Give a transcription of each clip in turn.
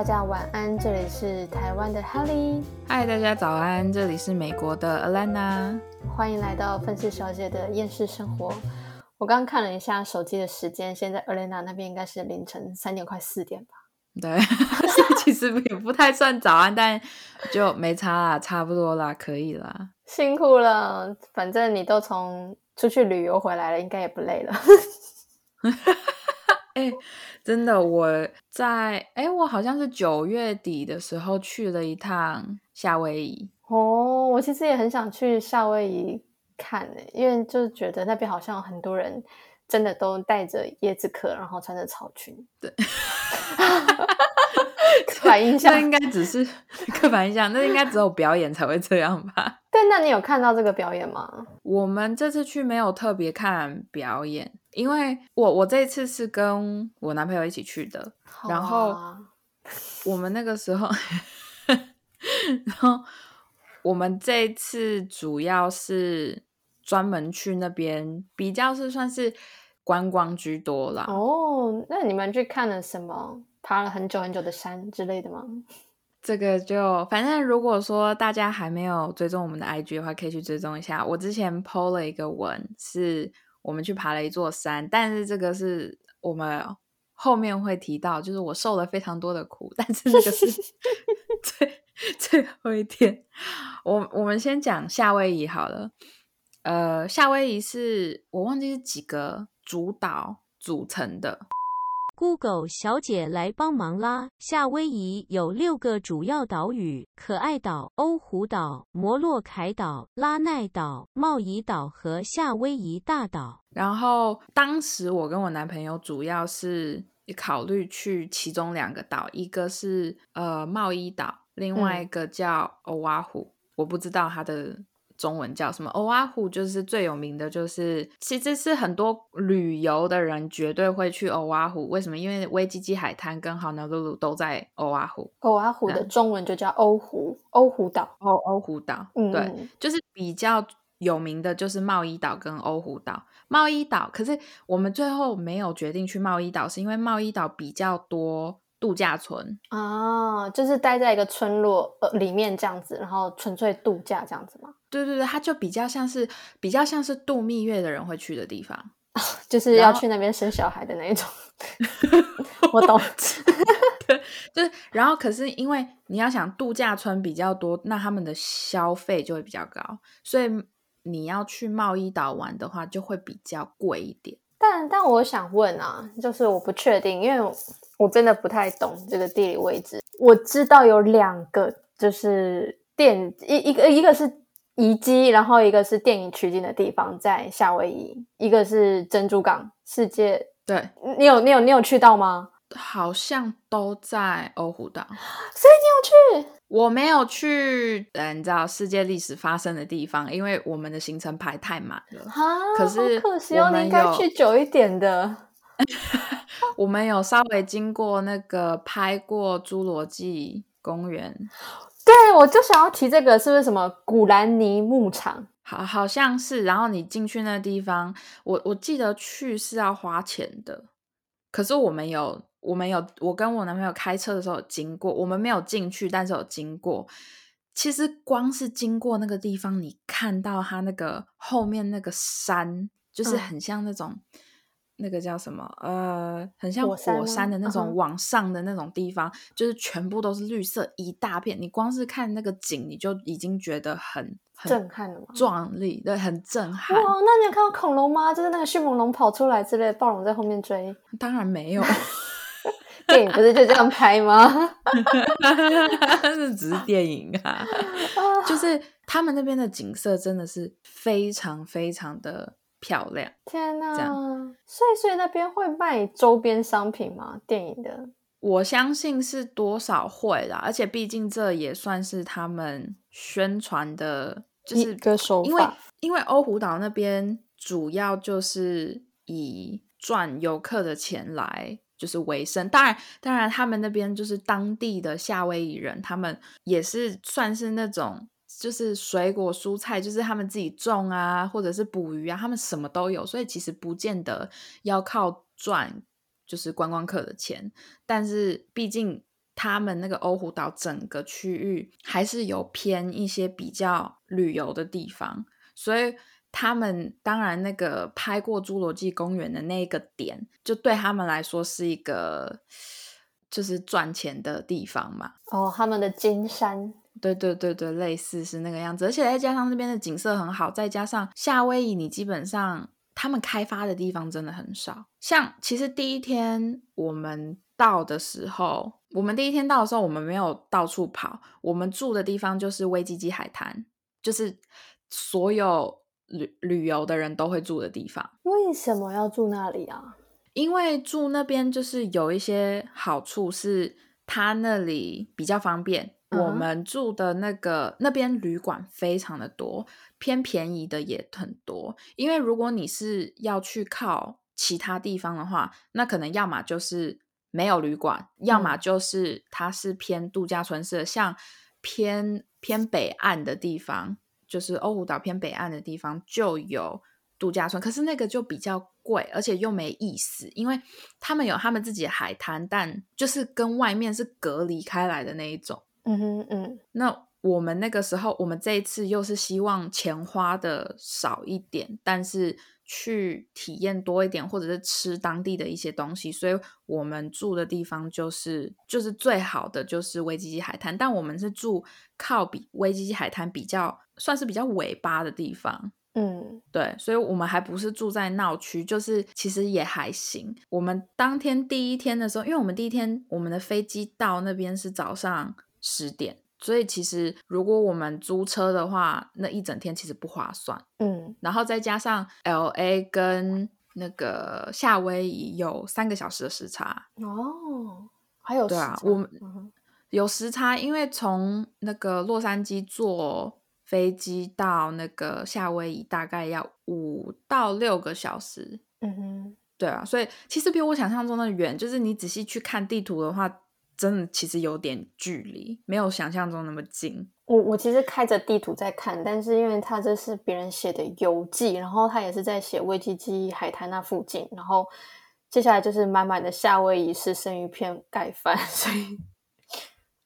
大家晚安，这里是台湾的 Helly，嗨，大家早安，这里是美国的 Alana，欢迎来到愤世小姐的厌世生活。我刚刚看了一下手机的时间，现在 Alana 那边应该是凌晨三点快四点吧？对，其实也不太算早安，但就没差啦，差不多啦，可以啦。辛苦了，反正你都从出去旅游回来了，应该也不累了。哎，真的，我在哎，我好像是九月底的时候去了一趟夏威夷。哦，我其实也很想去夏威夷看呢，因为就是觉得那边好像很多人真的都带着椰子壳，然后穿着草裙。对。刻板印象，那应该只是刻板印象，那应该只有表演才会这样吧？对，那你有看到这个表演吗？我们这次去没有特别看表演，因为我我这次是跟我男朋友一起去的，然后我们那个时候，然后我们这次主要是专门去那边，比较是算是观光居多啦。哦，那你们去看了什么？爬了很久很久的山之类的吗？这个就反正如果说大家还没有追踪我们的 IG 的话，可以去追踪一下。我之前 PO 了一个文，是我们去爬了一座山，但是这个是我们后面会提到，就是我受了非常多的苦，但是这个是 最最后一天。我我们先讲夏威夷好了，呃，夏威夷是我忘记是几个主岛组成的。Google 小姐来帮忙啦！夏威夷有六个主要岛屿：可爱岛、欧胡岛、摩洛凯岛、拉奈岛、贸易岛和夏威夷大岛。然后当时我跟我男朋友主要是考虑去其中两个岛，一个是呃贸易岛，另外一个叫欧瓦湖，我不知道它的。中文叫什么？欧阿湖就是最有名的，就是其实是很多旅游的人绝对会去欧阿湖。为什么？因为威基基海滩跟豪纳鲁鲁都在欧阿湖。欧阿湖的中文就叫欧湖，欧湖岛。欧欧湖岛，对，就是比较有名的就是贸易岛跟欧湖岛。贸易岛，可是我们最后没有决定去贸易岛，是因为贸易岛比较多。度假村啊，就是待在一个村落呃里面这样子，然后纯粹度假这样子吗？对对对，它就比较像是比较像是度蜜月的人会去的地方，就是要去那边生小孩的那一种。我懂，对，就是然后可是因为你要想度假村比较多，那他们的消费就会比较高，所以你要去贸易岛玩的话就会比较贵一点。但但我想问啊，就是我不确定，因为。我真的不太懂这个地理位置。我知道有两个，就是电一一个一个是遗迹，然后一个是电影取景的地方，在夏威夷。一个是珍珠港，世界对，你有你有你有去到吗？好像都在欧胡岛，所以你有去？我没有去，呃，你知道世界历史发生的地方，因为我们的行程排太满了啊。可是可惜哦，你应该去久一点的。我们有稍微经过那个拍过侏罗纪公园，对我就想要提这个，是不是什么古兰尼牧场？好，好像是。然后你进去那地方，我我记得去是要花钱的，可是我们有，我们有，我跟我男朋友开车的时候经过，我们没有进去，但是有经过。其实光是经过那个地方，你看到它那个后面那个山，就是很像那种。那个叫什么？呃，很像火山的那种往上的那种地方，就是全部都是绿色一大片。你光是看那个景，你就已经觉得很震撼了吗？壮丽，对，很震撼。哇，那你有看到恐龙吗？就是那个迅猛龙跑出来之类，暴龙在后面追？当然没有，电影不是就这样拍吗？那 只是电影啊，就是他们那边的景色真的是非常非常的。漂亮！天哪，所以所以那边会卖周边商品吗？电影的，我相信是多少会啦。而且毕竟这也算是他们宣传的，就是个手法。因为因为欧胡岛那边主要就是以赚游客的钱来就是为生。当然，当然他们那边就是当地的夏威夷人，他们也是算是那种。就是水果蔬菜，就是他们自己种啊，或者是捕鱼啊，他们什么都有，所以其实不见得要靠赚就是观光客的钱。但是毕竟他们那个欧胡岛整个区域还是有偏一些比较旅游的地方，所以他们当然那个拍过《侏罗纪公园》的那个点，就对他们来说是一个就是赚钱的地方嘛。哦，他们的金山，对对对对，类似是那个样子，而且再加上那边的景色很好，再加上夏威夷，你基本上他们开发的地方真的很少。像其实第一天我们到的时候，我们第一天到的时候，我们没有到处跑，我们住的地方就是威基基海滩，就是所有旅旅游的人都会住的地方。为什么要住那里啊？因为住那边就是有一些好处，是它那里比较方便。我嗯们住的那个那边旅馆非常的多，偏便宜的也很多。因为如果你是要去靠其他地方的话，那可能要么就是没有旅馆，要么就是它是偏度假村式的，像偏偏北岸的地方，就是欧胡岛偏北岸的地方就有度假村，可是那个就比较贵，而且又没意思，因为他们有他们自己的海滩，但就是跟外面是隔离开来的那一种。嗯哼嗯，那我们那个时候，我们这一次又是希望钱花的少一点，但是去体验多一点，或者是吃当地的一些东西，所以我们住的地方就是就是最好的就是威基基海滩，但我们是住靠比威基基海滩比较算是比较尾巴的地方。嗯，对，所以我们还不是住在闹区，就是其实也还行。我们当天第一天的时候，因为我们第一天我们的飞机到那边是早上十点，所以其实如果我们租车的话，那一整天其实不划算。嗯，然后再加上 L A 跟那个夏威夷有三个小时的时差，哦，还有对啊我们嗯有时差，因为从那个洛杉矶坐飞机到那个夏威夷大概要五到六个小时。嗯哼，对啊，所以其实比我想象中的远，就是你仔细去看地图的话，真的其实有点距离，没有想象中那么近。我我其实开着地图在看，但是因为他这是别人写的游记，然后他也是在写威基基海滩那附近，然后接下来就是满满的夏威夷式生鱼片盖饭，所以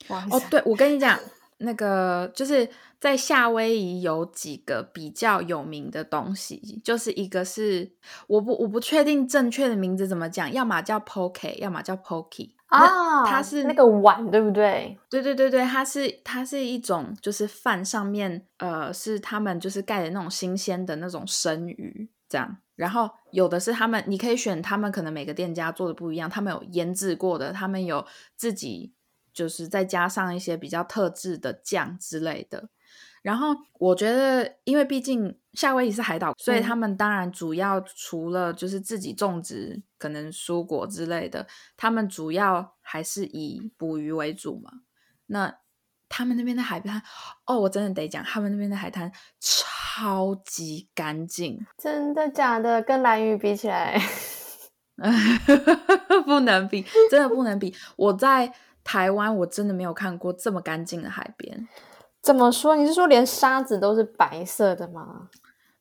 不好意思哦，对，我跟你讲，那个就是在夏威夷有几个比较有名的东西，就是一个是我不我不确定正确的名字怎么讲，要么叫 poke，要么叫 pokey。啊，它是那个碗对不对？对对对对，它是它是一种就是饭上面呃是他们就是盖的那种新鲜的那种生鱼这样，然后有的是他们你可以选他们可能每个店家做的不一样，他们有腌制过的，他们有自己就是再加上一些比较特制的酱之类的。然后我觉得，因为毕竟夏威夷是海岛，所以嗯他们当然主要除了就是自己种植可能蔬果之类的，他们主要还是以捕鱼为主嘛。那他们那边的海滩，哦，我真的得讲，他们那边的海滩超级干净，真的假的？跟蓝屿比起来，不能比，真的不能比。我在台湾，我真的没有看过这么干净的海边。怎么说？你是说连沙子都是白色的吗？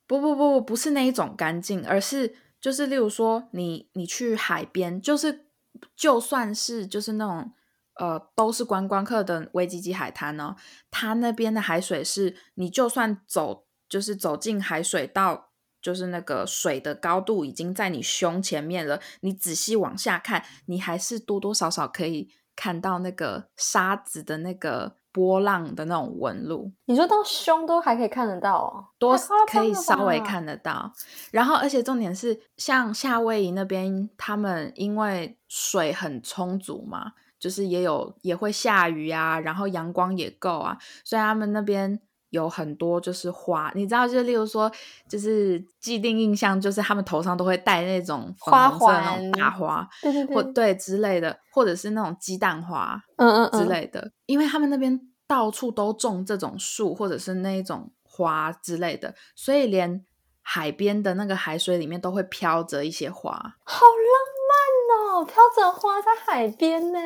不不不不，不是那一种干净，而是就是例如说你你去海边，就是就算是就是那种呃都是观光客的维基基海滩呢，它那边的海水是你就算走就是走进海水到。就是那个水的高度已经在你胸前面了，你仔细往下看，你还是多多少少可以看到那个沙子的那个波浪的那种纹路。你说到胸都还可以看得到哦，多可以稍微看得到。然后，而且重点是，像夏威夷那边，他们因为水很充足嘛，就是也有也会下雨啊，然后阳光也够啊，所以他们那边有很多就是花，你知道，就是例如说，就是既定印象就是他们头上都会戴那种花花那种环大花，对对对，或对之类的，或者是那种鸡蛋花，嗯嗯嗯之类的，因为他们那边到处都种这种树或者是那一种花之类的，所以连海边的那个海水里面都会飘着一些花。好浪漫哦，飘着花在海边呢。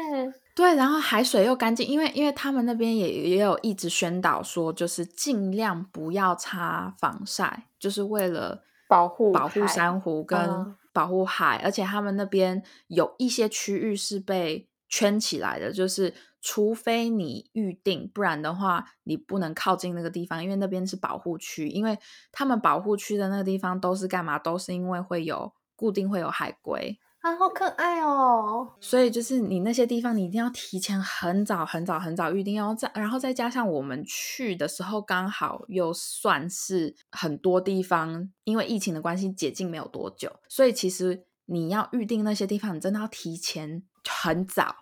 对，然后海水又干净，因为因为他们那边也也有一直宣导说，就是尽量不要擦防晒，就是为了保护保护珊瑚跟嗯保护海，而且他们那边有一些区域是被圈起来的，就是除非你预定，不然的话你不能靠近那个地方，因为那边是保护区。因为他们保护区的那个地方都是干嘛？都是因为会有固定会有海龟。啊，好可爱哦！所以就是你那些地方，你一定要提前很早、很早、很早预定，哦再然后再加上我们去的时候刚好又算是很多地方因为疫情的关系解禁没有多久，所以其实你要预定那些地方，你真的要提前很早。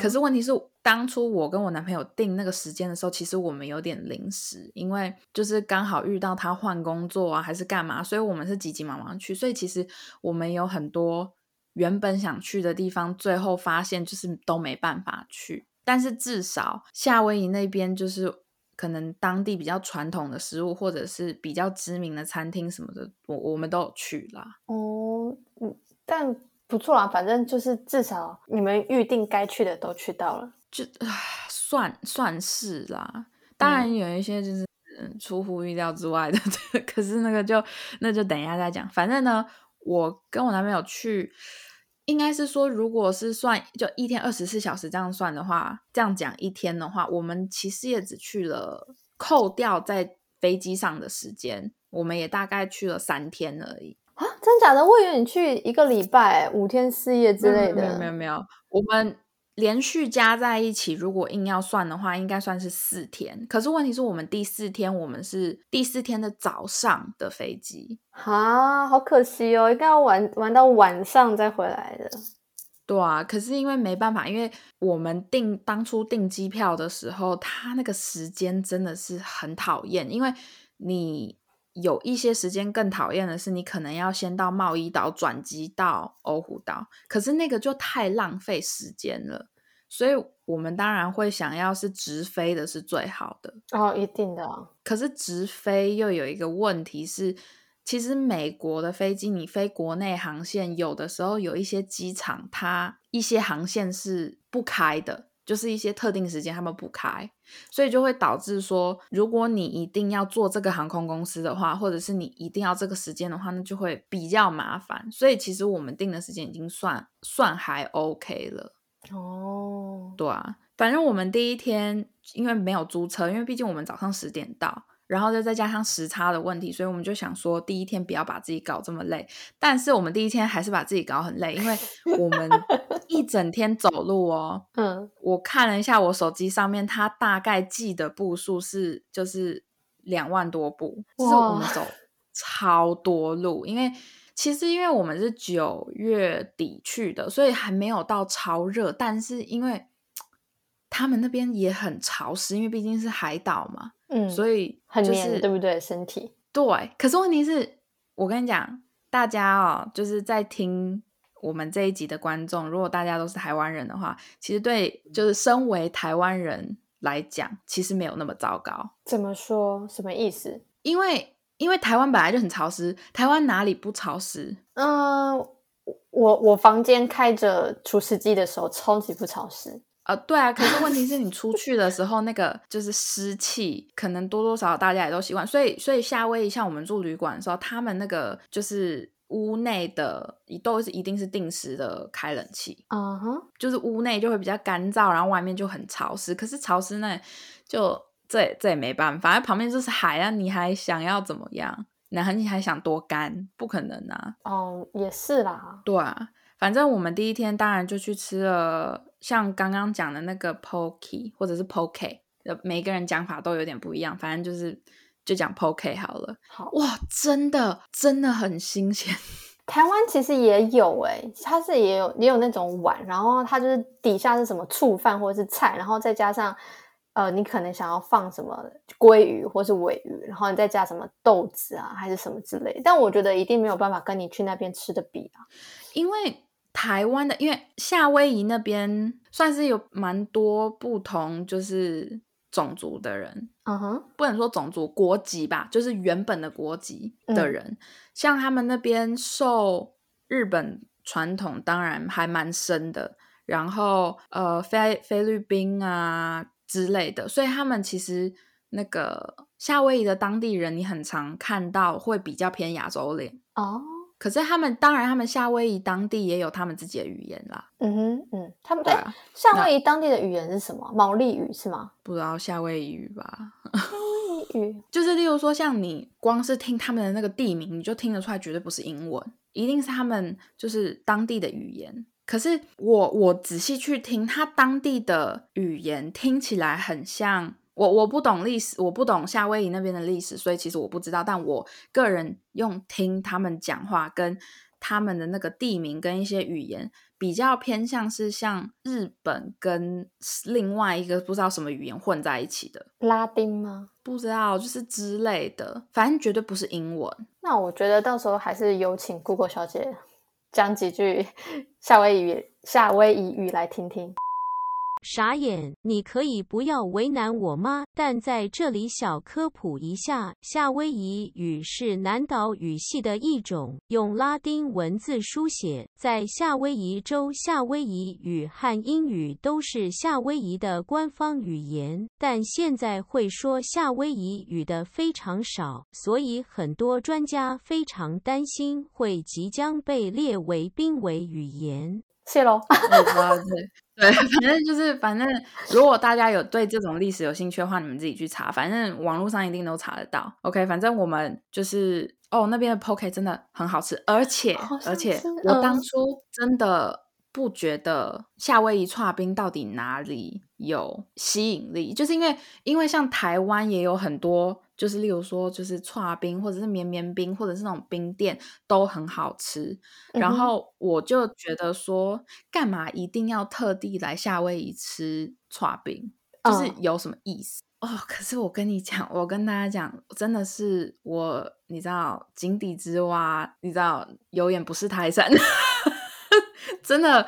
可是问题是，当初我跟我男朋友定那个时间的时候，其实我们有点临时，因为就是刚好遇到他换工作啊，还是干嘛，所以我们是急急忙忙去，所以其实我们有很多。原本想去的地方，最后发现就是都没办法去。但是至少夏威夷那边就是可能当地比较传统的食物，或者是比较知名的餐厅什么的，我我们都有去啦。哦，嗯，但不错啊，反正就是至少你们预定该去的都去到了，就算算是啦。当然有一些就是嗯出乎意料之外的，可是那个就那就等一下再讲。反正呢。我跟我男朋友去，应该是说，如果是算就一天二十四小时这样算的话，这样讲一天的话，我们其实也只去了，扣掉在飞机上的时间，我们也大概去了三天而已啊！真假的？我以为你去一个礼拜，五天四夜之类的。没有没有没有，我们。连续加在一起，如果硬要算的话，应该算是四天。可是问题是我们第四天，我们是第四天的早上的飞机啊，好可惜哦，应该要玩玩到晚上再回来的。对啊，可是因为没办法，因为我们订当初订机票的时候，他那个时间真的是很讨厌，因为你有一些时间更讨厌的是，你可能要先到贸易岛转机到欧胡岛，可是那个就太浪费时间了。所以我们当然会想要是直飞的是最好的哦，一定的。可是直飞又有一个问题是，其实美国的飞机你飞国内航线，有的时候有一些机场它一些航线是不开的，就是一些特定时间他们不开，所以就会导致说，如果你一定要坐这个航空公司的话，或者是你一定要这个时间的话，那就会比较麻烦。所以其实我们定的时间已经算算还 OK 了。哦，对啊，反正我们第一天因为没有租车，因为毕竟我们早上十点到，然后再再加上时差的问题，所以我们就想说第一天不要把自己搞这么累。但是我们第一天还是把自己搞很累，因为我们 一整天走路哦。嗯，我看了一下我手机上面，它大概记的步数是就是两万多步，就是我们走超多路，因为。其实，因为我们是九月底去的，所以还没有到超热。但是，因为他们那边也很潮湿，因为毕竟是海岛嘛，嗯，所以很黏，对不对？身体对。可是问题是，我跟你讲，大家哦，就是在听我们这一集的观众，如果大家都是台湾人的话，其实对，就是身为台湾人来讲，其实没有那么糟糕。怎么说？什么意思？因为。因为台湾本来就很潮湿，台湾哪里不潮湿？嗯，我我房间开着除湿机的时候超级不潮湿。呃，对啊，可是问题是你出去的时候，那个就是湿气，可能多多少少大家也都习惯。所以，所以夏威夷像我们住旅馆的时候，他们那个就是屋内的都是一定是定时的开冷气。嗯哼，就是屋内就会比较干燥，然后外面就很潮湿。可是潮湿那就。这这也没办法，旁边就是海啊，你还想要怎么样？然后你还想多干？不可能啊！哦，也是啦。对啊，反正我们第一天当然就去吃了，像刚刚讲的那个 poke 或者是 poke，每个人讲法都有点不一样，反正就是就讲 poke 好了。好哇，真的真的很新鲜。台湾其实也有哎，它是也有也有那种碗，然后它就是底下是什么醋饭或者是菜，然后再加上。呃，你可能想要放什么鲑鱼或是尾鱼，然后你再加什么豆子啊，还是什么之类。但我觉得一定没有办法跟你去那边吃的比啊，因为台湾的，因为夏威夷那边算是有蛮多不同就是种族的人，嗯哼，不能说种族国籍吧，就是原本的国籍的人，像他们那边受日本传统当然还蛮深的，然后呃菲菲律宾啊。之类的，所以他们其实那个夏威夷的当地人，你很常看到会比较偏亚洲脸哦。可是他们当然，他们夏威夷当地也有他们自己的语言啦。嗯哼，嗯，他们对啊，夏威夷当地的语言是什么？毛利语是吗？不知道夏威夷语吧？夏威夷语，就是例如说，像你光是听他们的那个地名，你就听得出来，绝对不是英文，一定是他们就是当地的语言。可是我我仔细去听，他当地的语言听起来很像我我不懂历史，我不懂夏威夷那边的历史，所以其实我不知道。但我个人用听他们讲话，跟他们的那个地名跟一些语言，比较偏向是像日本跟另外一个不知道什么语言混在一起的，拉丁吗？不知道就是之类的，反正绝对不是英文。那我觉得到时候还是有请 Google 小姐讲几句 夏威夷夏威夷语来听听。傻眼，你可以不要为难我吗？但在这里小科普一下，夏威夷语是南岛语系的一种，用拉丁文字书写。在夏威夷州，夏威夷语和英语都是夏威夷的官方语言，但现在会说夏威夷语的非常少，所以很多专家非常担心会即将被列为濒危语言。谢喽。我不知道，对对，反正就是反正，如果大家有对这种历史有兴趣的话，你们自己去查，反正网络上一定都查得到。OK，反正我们就是哦，那边的 poke 真的很好吃，而且而且我当嗯初真的不觉得夏威夷串冰到底哪里有吸引力，就是因为因为像台湾也有很多。就是例如说，就是串冰或者是绵绵冰，或者是那种冰店都很好吃。然后我就觉得说，干嘛一定要特地来夏威夷吃串冰？就是嗯有什么意思？哦，可是我跟你讲，我跟大家讲，真的是我，你知道井底之蛙，你知道有眼不识泰山，真的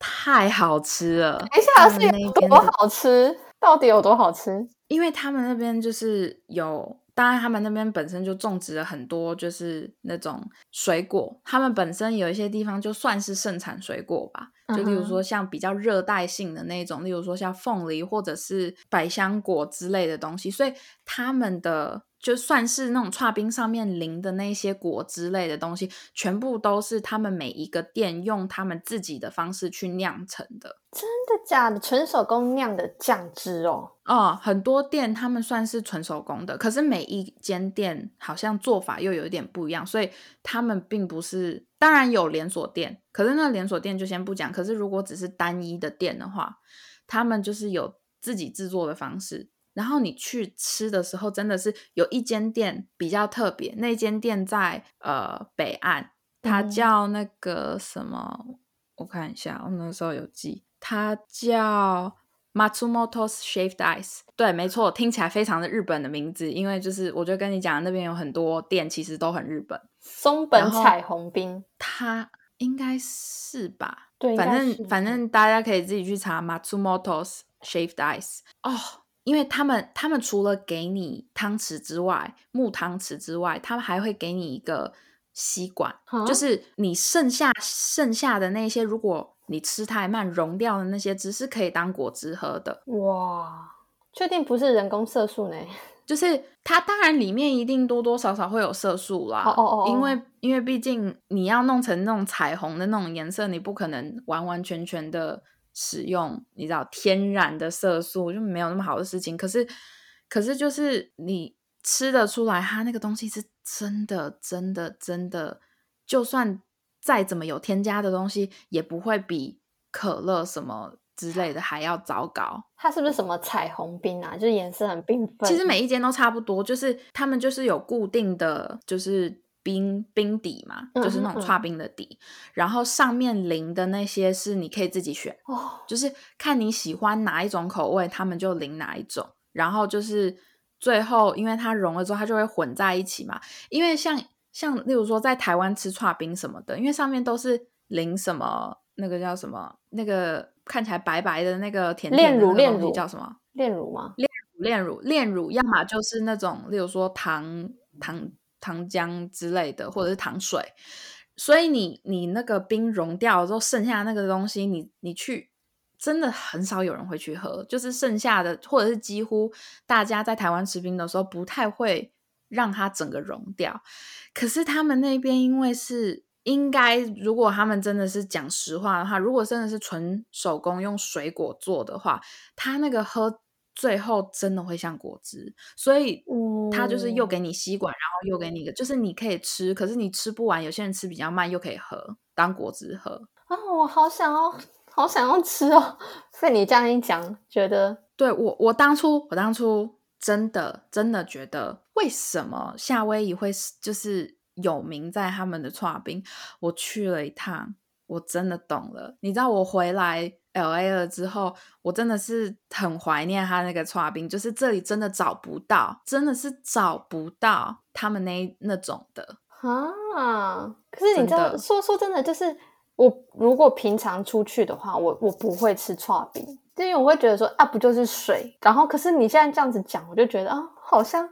太好吃了。等一下他是有多好吃？到底有多好吃？因为他们那边就是有，当然他们那边本身就种植了很多，就是那种水果。他们本身有一些地方就算是盛产水果吧，就例如说像比较热带性的那种，例如说像凤梨或者是百香果之类的东西，所以他们的就算是那种串冰上面淋的那些果汁类的东西，全部都是他们每一个店用他们自己的方式去酿成的。真的假的？纯手工酿的酱汁哦。哦，很多店他们算是纯手工的，可是每一间店好像做法又有一点不一样，所以他们并不是，当然有连锁店，可是那连锁店就先不讲。可是如果只是单一的店的话，他们就是有自己制作的方式。然后你去吃的时候，真的是有一间店比较特别，那间店在呃北岸，它嗯叫那个什么，我看一下，我那时候有记，它叫 Matsumoto's Shaved Ice。对，没错，听起来非常的日本的名字，因为就是我就跟你讲，那边有很多店其实都很日本。松本彩虹冰，它应该是吧？对反正反正大家可以自己去查 Matsumoto's Shaved Ice 哦，因为他们他们除了给你汤匙之外，木汤匙之外，他们还会给你一个吸管，啊就是你剩下剩下的那些，如果你吃太慢溶掉的那些汁是可以当果汁喝的。哇，确定不是人工色素呢？就是它当然里面一定多多少少会有色素啦，哦哦哦哦因为因为毕竟你要弄成那种彩虹的那种颜色，你不可能完完全全的使用你知道天然的色素，就没有那么好的事情。可是可是就是你吃得出来，它那个东西是真的真的真的，就算再怎么有添加的东西，也不会比可乐什么之类的还要糟糕。它是不是什么彩虹冰啊？就是颜色很缤纷。其实每一间都差不多，就是他们就是有固定的就是冰冰底嘛，嗯就是那种嗯串冰的底，然后上面淋的那些是你可以自己选，哦，就是看你喜欢哪一种口味，他们就淋哪一种，然后就是最后因为它融了之后，它就会混在一起嘛。因为像像例如说在台湾吃串冰什么的，因为上面都是淋什么那个叫什么那个看起来白白的那个甜甜炼的那个东西乳炼乳叫什么？炼乳吗？炼乳炼乳，炼乳，要么就是那种，例如说糖糖糖浆之类的，或者是糖水。所以你你那个冰融掉之后，剩下那个东西，你你去真的很少有人会去喝，就是剩下的，或者是几乎大家在台湾吃冰的时候，不太会让它整个融掉。可是他们那边因为是应该如果他们真的是讲实话的话，如果真的是纯手工用水果做的话，他那个喝最后真的会像果汁，所以它就是又给你吸管，然后又给你一个，就是你可以吃，可是你吃不完，有些人吃比较慢，又可以喝当果汁喝。啊，我好想要，好想要吃哦！被你这样一讲，觉得对我，我当初，我当初真的真的觉得，为什么夏威夷会就是有名在他们的串冰？我去了一趟，我真的懂了。你知道我回来 L A 了之后，我真的是很怀念他那个串冰，就是这里真的找不到，真的是找不到他们那那种的啊。可是你知道，说说真的，就是。我如果平常出去的话，我我不会吃串冰，因为我会觉得说啊，不就是水？然后可是你现在这样子讲，我就觉得啊，好像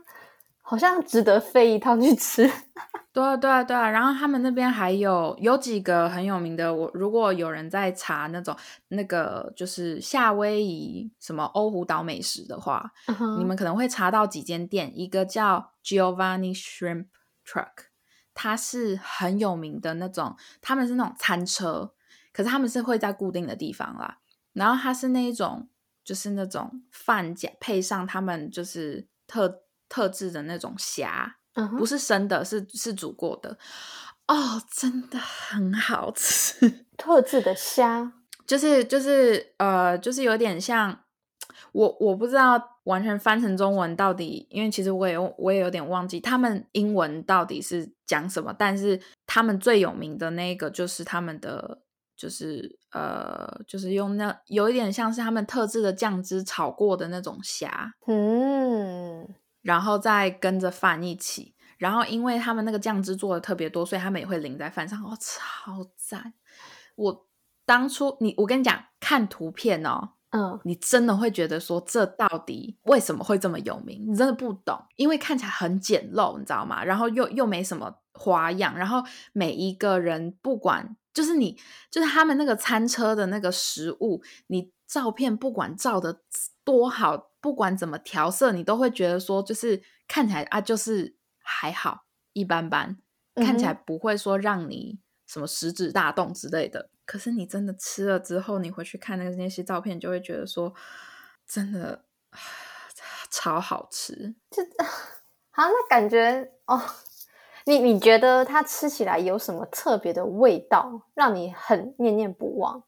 好像值得飞一趟去吃。对啊，对啊，对啊。然后他们那边还有有几个很有名的，我如果有人在查那种那个就是夏威夷什么欧胡岛美食的话，你们可能会查到几间店，一个叫 Giovanni Shrimp Truck。它是很有名的那种，他们是那种餐车，可是他们是会在固定的地方啦。然后它是那一种，就是那种饭加配上他们就是特特制的那种虾，不是生的，是是煮过的。哦，真的很好吃。特制的虾，就是就是呃，就是有点像。我我不知道完全翻成中文到底，因为其实我也我也有点忘记他们英文到底是讲什么。但是他们最有名的那个就是他们的，就是呃，就是用那有一点像是他们特制的酱汁炒过的那种虾，嗯，然后再跟着饭一起。然后因为他们那个酱汁做的特别多，所以他们也会淋在饭上，哦，超赞！我当初你我跟你讲看图片哦。嗯，你真的会觉得说这到底为什么会这么有名？你真的不懂，因为看起来很简陋，你知道吗？然后又又没什么花样，然后每一个人不管就是你就是他们那个餐车的那个食物，你照片不管照的多好，不管怎么调色，你都会觉得说就是看起来啊就是还好一般般，看起来不会说让你什么食指大动之类的。可是你真的吃了之后，你回去看那个那些照片，就会觉得说，真的超好吃。就 好，那感觉哦，你你觉得它吃起来有什么特别的味道，让你很念念不忘？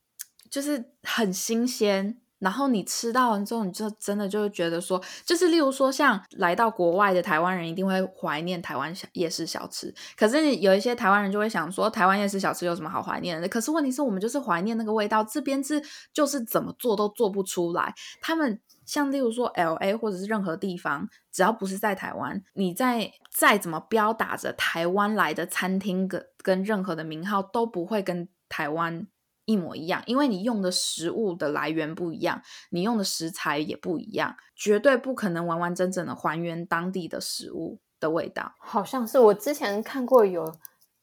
就是很新鲜。然后你吃到完之后，你就真的就会觉得说，就是例如说，像来到国外的台湾人一定会怀念台湾小夜市小吃。可是有一些台湾人就会想说，台湾夜市小吃有什么好怀念的？可是问题是我们就是怀念那个味道，这边是就是怎么做都做不出来。他们像例如说 L A 或者是任何地方，只要不是在台湾，你在再怎么标打着台湾来的餐厅跟跟任何的名号，都不会跟台湾。一模一样，因为你用的食物的来源不一样，你用的食材也不一样，绝对不可能完完整整的还原当地的食物的味道。好像是我之前看过有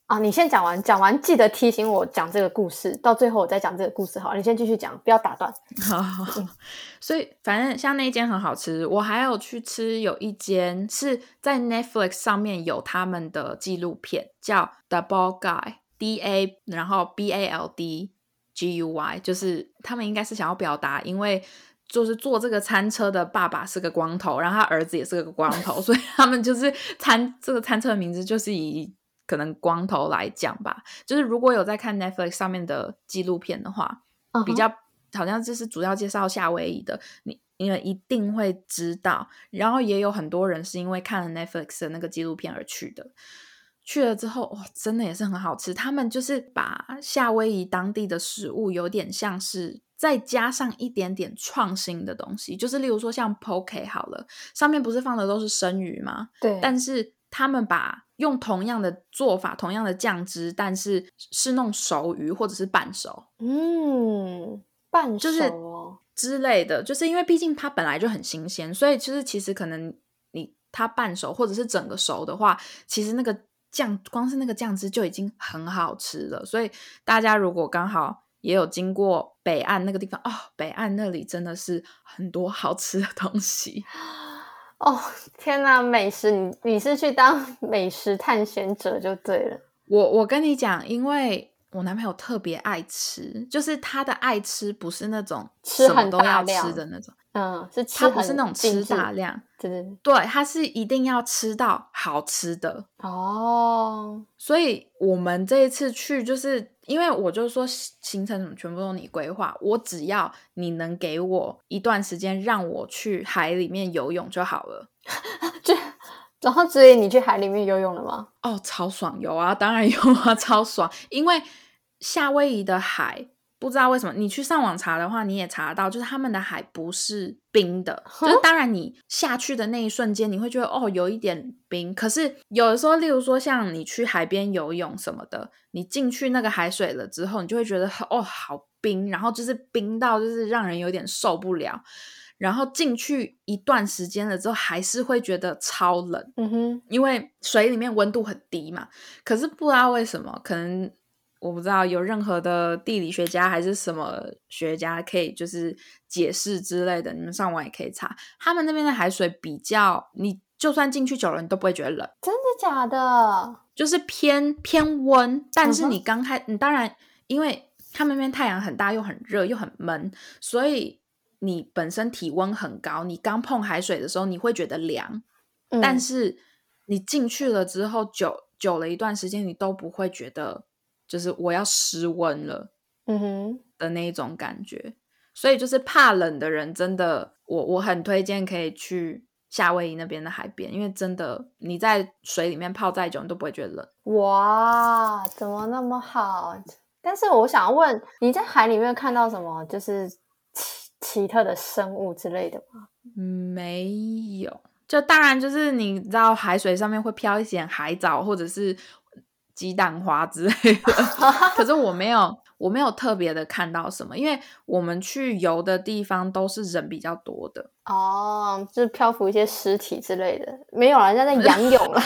啊，你先讲完，讲完记得提醒我讲这个故事，到最后我再讲这个故事。好，你先继续讲，不要打断。好，所以反正像那一间很好吃，我还有去吃，有一间是在 Netflix 上面有他们的纪录片，叫 The Bald Guy，D A，然后 B A L D。G U Y 就是他们应该是想要表达，因为就是坐这个餐车的爸爸是个光头，然后他儿子也是个光头，所以 他们就是餐这个餐车的名字就是以可能光头来讲吧。就是如果有在看 Netflix 上面的纪录片的话，比较好像就是主要介绍夏威夷的，你因为一定会知道。然后也有很多人是因为看了 Netflix 的那个纪录片而去的。去了之后，哇，真的也是很好吃。他们就是把夏威夷当地的食物，有点像是再加上一点点创新的东西，就是例如说像 poke 好了，上面不是放的都是生鱼吗？对。但是他们把用同样的做法，同样的酱汁，但是是弄熟鱼或者是半熟，嗯，半熟哦之类的，就是因为毕竟它本来就很新鲜，所以就是其实可能你它半熟或者是整个熟的话，其实那个。酱光是那个酱汁就已经很好吃了，所以大家如果刚好也有经过北岸那个地方哦，北岸那里真的是很多好吃的东西 哦！天哪，美食你你是去当 美食探险者就对了。我我跟你讲，因为我男朋友特别爱吃，就是他的爱吃不是那种吃什么很都要吃的那种，嗯，是吃他不是那种吃大量，对对对，对，他是一定要吃到好吃的。哦，所以我们这一次去，就是因为我就说行行程什么全部都你规划，我只要你能给我一段时间让我去海里面游泳就好了。就然后所以你去海里面游泳了吗？哦，超爽，有啊，当然有啊，超爽。因为夏威夷的海，不知道为什么，你去上网查的话，你也查得到，就是他们的海不是冰的，就是当然你下去的那一瞬间，你会觉得哦有一点冰，可是有的时候，例如说像你去海边游泳什么的，你进去那个海水了之后，你就会觉得哦好冰，然后就是冰到就是让人有点受不了。然后进去一段时间了之后，还是会觉得超冷，嗯哼，因为水里面温度很低嘛。可是不知道为什么，可能我不知道有任何的地理学家还是什么学家可以就是解释之类的，你们上网也可以查。他们那边的海水比较，你就算进去久了，你都不会觉得冷，真的假的？就是偏偏温。但是你刚开，你当然因为他们那边太阳很大，又很热，又很闷，所以你本身体温很高，你刚碰海水的时候，你会觉得凉。嗯但是你进去了之后，久久了一段时间，你都不会觉得就是我要失温了嗯哼，的那一种感觉。所以就是怕冷的人，真的，我我很推荐可以去夏威夷那边的海边，因为真的你在水里面泡再久，你都不会觉得冷。哇，怎么那么好？但是我想问，你在海里面看到什么就是奇奇特的生物之类的吗？没有，就当然就是你知道海水上面会飘一些海藻或者是鸡蛋花之类的，可是我没有，我没有特别的看到什么，因为我们去游的地方都是人比较多的。哦，就是漂浮一些尸体之类的，没有啦，人家在仰泳了。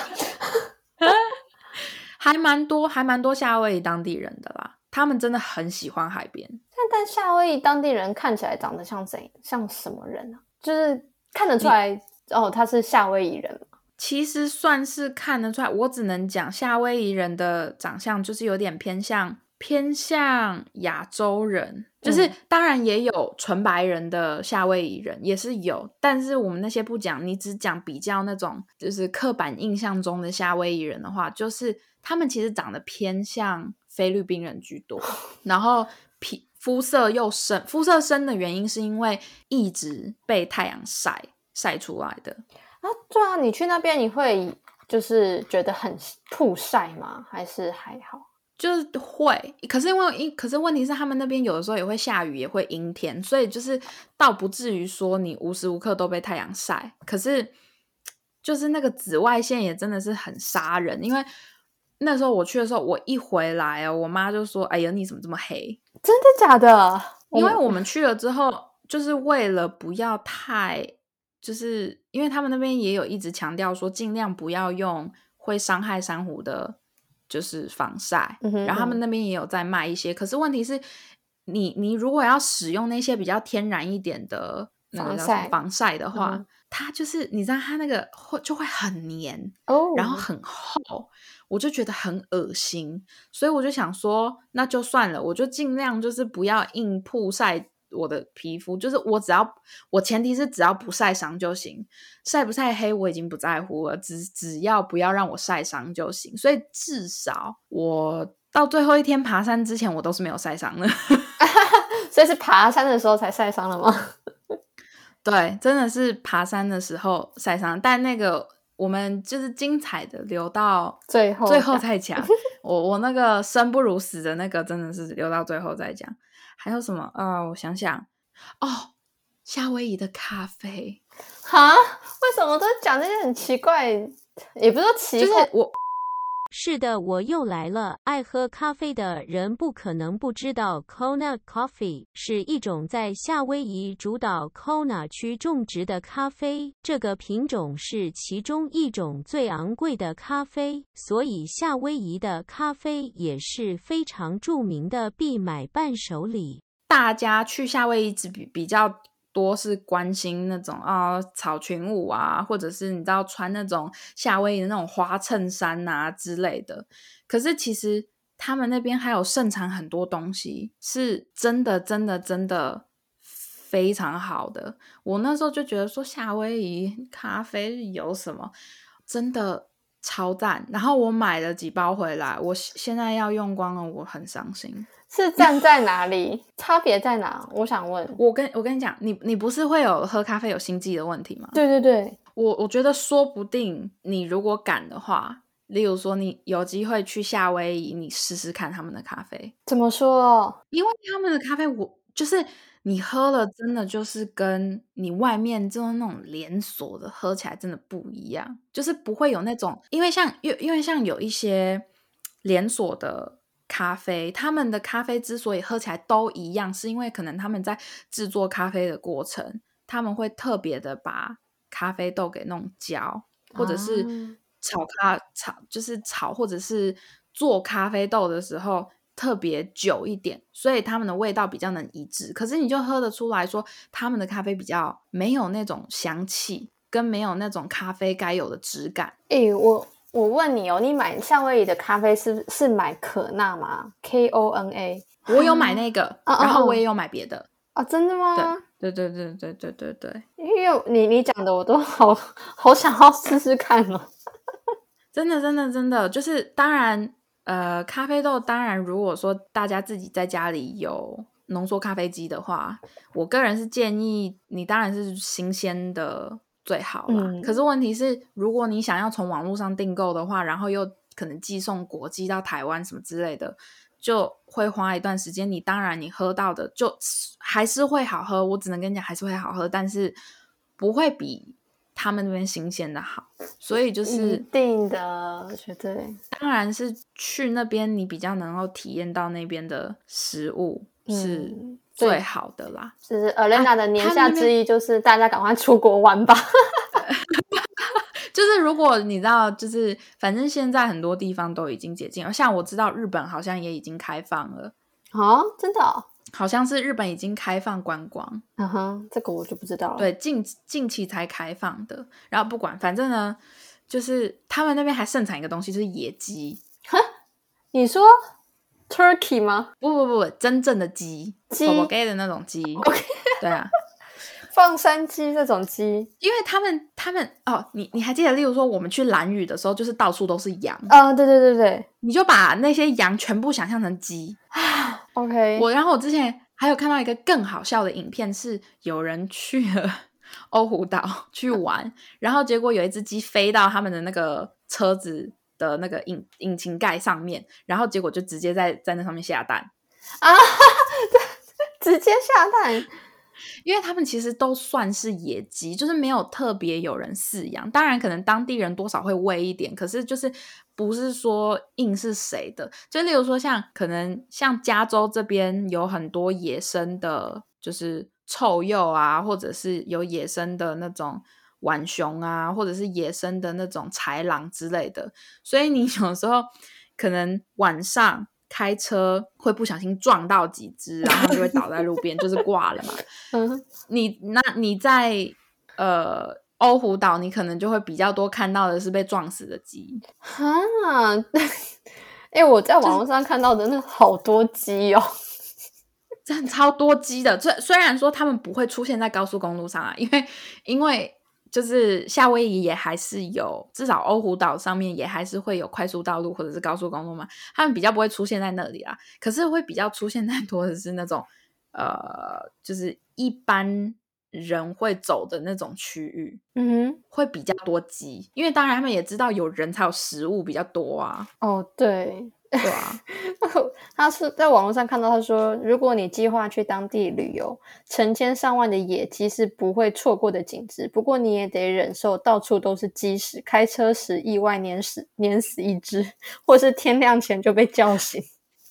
还蛮多，还蛮多夏威夷当地人的啦，他们真的很喜欢海边。但但夏威夷当地人看起来长得像怎像什么人啊、就是看得出来哦，他是夏威夷人嘛。其实算是看得出来，我只能讲夏威夷人的长相就是有点偏向偏向亚洲人，就是嗯。当然也有纯白人的夏威夷人也是有，但是我们那些不讲，你只讲比较那种就是刻板印象中的夏威夷人的话，就是他们其实长得偏向菲律宾人居多，然后皮肤色又深，肤色深的原因是因为一直被太阳晒晒出来的。啊，对啊，你去那边你会就是觉得很曝晒吗？还是还好？就是会，可是因为一可是问题是他们那边有的时候也会下雨，也会阴天，所以就是倒不至于说你无时无刻都被太阳晒。可是就是那个紫外线也真的是很杀人，因为那时候我去的时候，我一回来哦，我妈就说：“哎呀，你怎么这么黑？”真的假的？因为我们去了之后，就是为了不要太，就是因为他们那边也有一直强调说，尽量不要用会伤害珊瑚的，就是防晒。嗯哼然后他们嗯那边也有在卖一些，可是问题是你你如果要使用那些比较天然一点的防晒防晒的话，嗯它就是你知道它那个会就会很黏，哦，然后很厚，我就觉得很恶心，所以我就想说，那就算了，我就尽量就是不要硬曝晒我的皮肤，就是我只要我前提是只要不晒伤就行，晒不晒黑我已经不在乎了，只只要不要让我晒伤就行，所以至少我到最后一天爬山之前，我都是没有晒伤的。所以是爬山的时候才晒伤了吗？对，真的是爬山的时候晒伤，但那个我们就是精彩的留到最后最后再讲。我我那个生不如死的那个真的是留到最后再讲。还有什么？呃，我想想，哦，夏威夷的咖啡，哈？为什么都讲这些很奇怪？也不是说奇怪，就是我是的，我又来了。爱喝咖啡的人不可能不知道，Kona Coffee 是一种在夏威夷主岛 Kona 区种植的咖啡。这个品种是其中一种最昂贵的咖啡，所以夏威夷的咖啡也是非常著名的必买伴手礼。大家去夏威夷比比较多是关心那种啊草裙舞啊，或者是你知道穿那种夏威夷的那种花衬衫啊之类的。可是其实他们那边还有盛产很多东西，是真的真的真的非常好的。我那时候就觉得说夏威夷咖啡有什么真的超赞，然后我买了几包回来，我现在要用光了，我很伤心。是站在哪里？差别在哪？我想问。我跟我跟你讲，你你不是会有喝咖啡有心悸的问题吗？对对对，我我觉得说不定你如果敢的话，例如说你有机会去夏威夷，你试试看他们的咖啡。怎么说？因为他们的咖啡，我就是你喝了，真的就是跟你外面就是那种连锁的喝起来真的不一样，就是不会有那种，因为像因因为像有一些连锁的。咖啡，他们的咖啡之所以喝起来都一样，是因为可能他们在制作咖啡的过程，他们会特别的把咖啡豆给弄焦，或者是炒咖炒，就是炒或者是做咖啡豆的时候特别久一点，所以他们的味道比较能一致。可是你就喝得出来说，他们的咖啡比较没有那种香气，跟没有那种咖啡该有的质感。诶，我。我问你哦，你买夏威夷的咖啡是是买可纳吗？K O N A，我有买那个，然后我也有买别的啊，真的吗？对对对对对对对对，因为你你讲的我都好好想要试试看哦，真的真的真的，就是当然呃，咖啡豆当然如果说大家自己在家里有浓缩咖啡机的话，我个人是建议你当然是新鲜的。最好啦。可是问题是，如果你想要从网络上订购的话，然后又可能寄送国际到台湾什么之类的，就会花一段时间。你当然你喝到的就还是会好喝，我只能跟你讲还是会好喝，但是不会比他们那边新鲜的好。所以就是一定的，绝对。当然是去那边，你比较能够体验到那边的食物是。最好的啦，就是 Elena 的年下之意，就是大家赶快出国玩吧。就是如果你知道，就是反正现在很多地方都已经解禁而，像我知道日本好像也已经开放了啊，真的？好像是日本已经开放观光。嗯哼，这个我就不知道了。对，近近期才开放的。然后不管，反正呢，就是他们那边还盛产一个东西，就是野鸡。你说？Turkey 吗？不不不不，真正的鸡，鸡的那种鸡。对啊，放山鸡这种鸡，因为他们他们哦，你你还记得，例如说我们去蓝屿的时候，就是到处都是羊啊，对对对对，你就把那些羊全部想象成鸡。OK，我然后我之前还有看到一个更好笑的影片，是有人去了 欧胡岛去玩，然后结果有一只鸡飞到他们的那个车子。的那个引引擎盖上面，然后结果就直接在在那上面下蛋啊！直接下蛋，因为他们其实都算是野鸡，就是没有特别有人饲养。当然，可能当地人多少会喂一点，可是就是不是说硬是谁的。就例如说，像可能像加州这边有很多野生的，就是臭鼬啊，或者是有野生的那种。浣熊啊，或者是野生的那种豺狼之类的，所以你有时候可能晚上开车会不小心撞到几只，然后就会倒在路边，就是挂了嘛。嗯，你那你在呃欧胡岛，你可能就会比较多看到的是被撞死的鸡。哈，哎，我在网络上看到的那好多鸡哦，真超多鸡的。虽虽然说他们不会出现在高速公路上啊，因为因为。就是夏威夷也还是有，至少欧胡岛上面也还是会有快速道路或者是高速公路嘛，他们比较不会出现在那里啦。可是会比较出现在多的是那种，呃，就是一般人会走的那种区域，嗯哼，会比较多鸡，因为当然他们也知道有人才有食物比较多啊。哦，对。对啊，他是在网络上看到，他说，如果你计划去当地旅游，成千上万的野鸡是不会错过的景致。不过你也得忍受到处都是鸡屎，开车时意外碾死碾死一只，或是天亮前就被叫醒。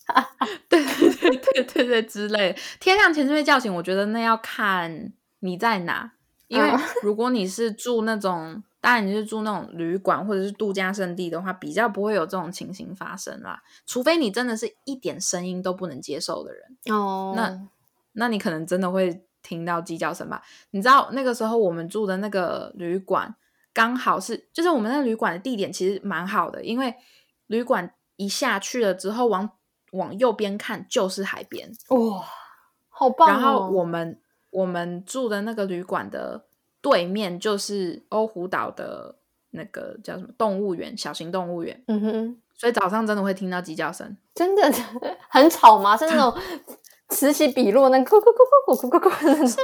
对对对对对对，之类。天亮前就被叫醒，我觉得那要看你在哪，因为如果你是住那种。当然，你是住那种旅馆或者是度假胜地的话，比较不会有这种情形发生啦。除非你真的是一点声音都不能接受的人哦，那那你可能真的会听到鸡叫声吧？你知道那个时候我们住的那个旅馆刚好是，就是我们那旅馆的地点其实蛮好的，因为旅馆一下去了之后，往往右边看就是海边，哇，好棒、哦！然后我们我们住的那个旅馆的对面就是欧胡岛的那个叫什么动物园，小型动物园。嗯哼，所以早上真的会听到鸡叫声，真的 很吵吗？是那种 此起彼落那咕咕咕咕咕咕咕咕，是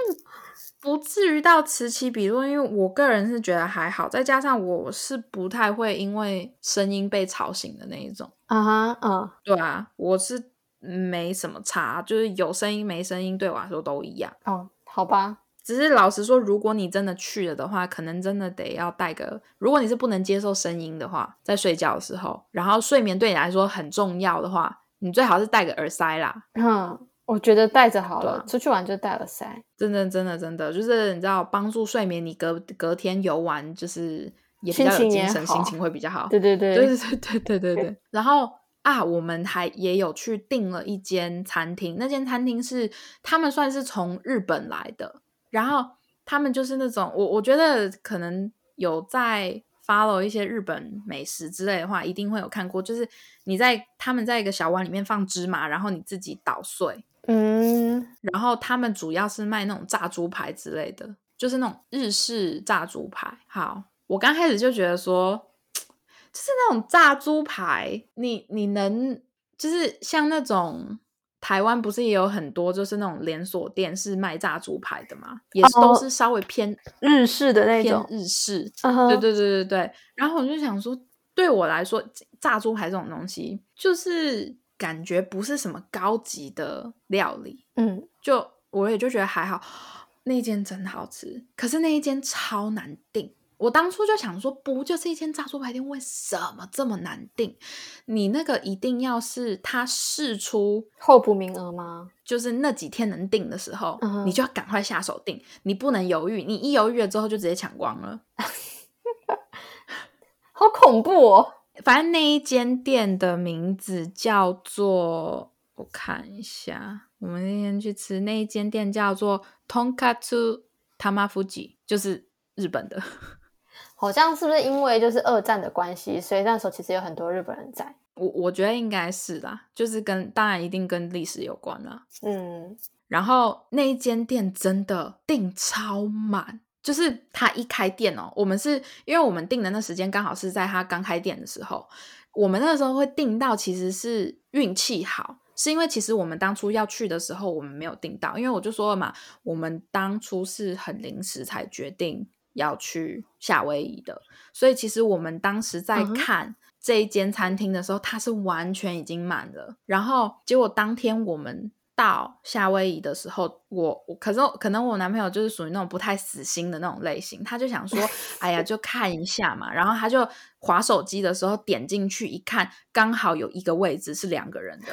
不至于到此起彼落。因为我个人是觉得还好，再加上我是不太会因为声音被吵醒的那一种。啊哈，嗯，对啊，我是没什么差，就是有声音没声音对我来说都一样。哦，好吧。只是老实说，如果你真的去了的话，可能真的得要带个。如果你是不能接受声音的话，在睡觉的时候，然后睡眠对你来说很重要的话，你最好是带个耳塞啦。嗯，我觉得戴着好了，出去玩就戴耳塞。真的，真的，真的，就是你知道，帮助睡眠。你隔隔天游玩，就是也比较有精神，心情会比较好。对对对对对对 对对对。然后啊，我们还也有去订了一间餐厅，那间餐厅是他们算是从日本来的。然后他们就是那种我我觉得可能有在 follow 一些日本美食之类的话，一定会有看过，就是你在他们在一个小碗里面放芝麻，然后你自己捣碎，嗯，然后他们主要是卖那种炸猪排之类的，就是那种日式炸猪排。好，我刚开始就觉得说，就是那种炸猪排，你你能就是像那种台湾不是也有很多就是那种连锁店是卖炸猪排的嘛？也是都哦是稍微偏日式的那偏种，日式，对对对对对。然后我就想说，对我来说，炸猪排这种东西，就是感觉不是什么高级的料理，嗯，就我也就觉得还好，那一间真好吃，可是那一间超难订。我当初就想说，不就是一间炸猪排店，为什么这么难订？你那个一定要是他试出候补名额吗？就是那几天能订的时候，嗯你就要赶快下手订，你不能犹豫，你一犹豫了之后就直接抢光了。好恐怖哦！反正那一间店的名字叫做，我看一下，我们那天去吃那一间店叫做 Tonkatsu Tamafuji，就是日本的。好像是不是因为就是二战的关系，所以那时候其实有很多日本人在。我我觉得应该是啦，就是跟当然一定跟历史有关啦。嗯，然后那一间店真的订超满，就是他一开店哦，我们是因为我们订的那时间刚好是在他刚开店的时候，我们那时候会订到，其实是运气好，是因为其实我们当初要去的时候我们没有订到，因为我就说了嘛，我们当初是很临时才决定要去夏威夷的，所以其实我们当时在看。这一间餐厅的时候，它是完全已经满了。然后结果当天我们到夏威夷的时候，我我可是可能我男朋友就是属于那种不太死心的那种类型，他就想说，哎呀，就看一下嘛。然后他就划手机的时候点进去一看，刚好有一个位置是两个人的，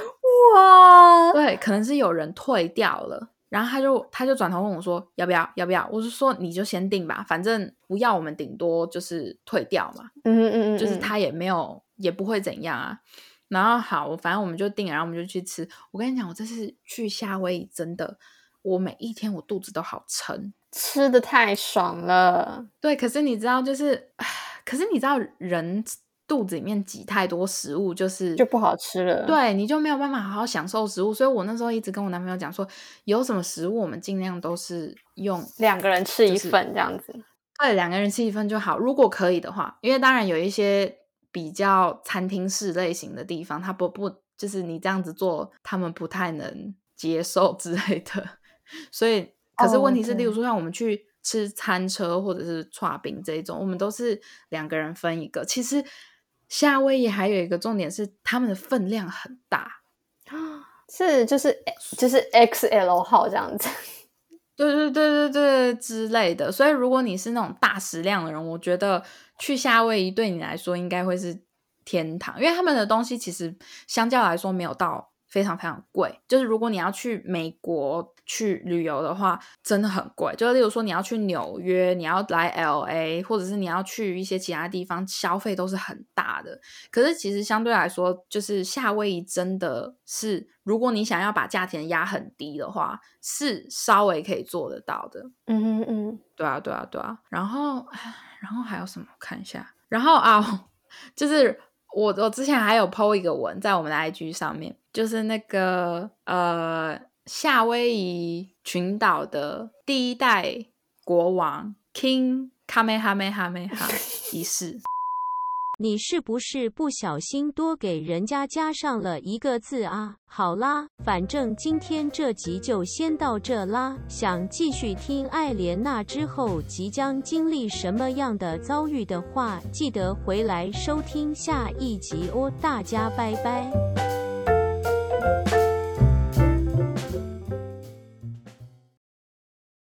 哇，对，可能是有人退掉了。然后他就他就转头问我说要不要要不要？我就说你就先定吧，反正不要我们顶多就是退掉嘛。嗯嗯嗯，嗯就是他也没有也不会怎样啊。然后好，反正我们就定了，然后我们就去吃。我跟你讲，我这次去夏威夷真的，我每一天我肚子都好撑。吃的太爽了。对，可是你知道，就是，可是你知道，人肚子里面挤太多食物，就是就不好吃了对，你就没有办法好好享受食物。所以我那时候一直跟我男朋友讲说，有什么食物我们尽量都是用两个人吃一份这样子。对，两个人吃一份就好。如果可以的话，因为当然有一些比较餐厅式类型的地方，他不不就是你这样子做，他们不太能接受 之类的。所以，可是哦问题是，例如说像我们去吃餐车或者是串饼这一种，我们都是两个人分一个。其实夏威夷还有一个重点是，他们的分量很大。是就是就是 XL 号这样子。对对对对对之类的，所以如果你是那种大食量的人，我觉得去夏威夷对你来说应该会是天堂，因为他们的东西其实相较来说没有到非常非常贵。就是如果你要去美国去旅游的话，真的很贵。就例如说你要去纽约，你要来 L A，或者是你要去一些其他地方，消费都是很大的。可是其实相对来说，就是夏威夷真的是，如果你想要把价钱压很低的话，是稍微可以做得到的。嗯嗯嗯，对啊，对啊，对啊。然后，然后还有什么？看一下。然后啊，就是我我之前还有 PO 一个文在我们的 IG 上面，就是那个呃夏威夷群岛的第一代国王 King Kamehameha 一世。你是不是不小心多给人家加上了一个字啊？好啦，反正今天这集就先到这啦。想继续听艾莲娜之后即将经历什么样的遭遇的话，记得回来收听下一集哦。大家拜拜。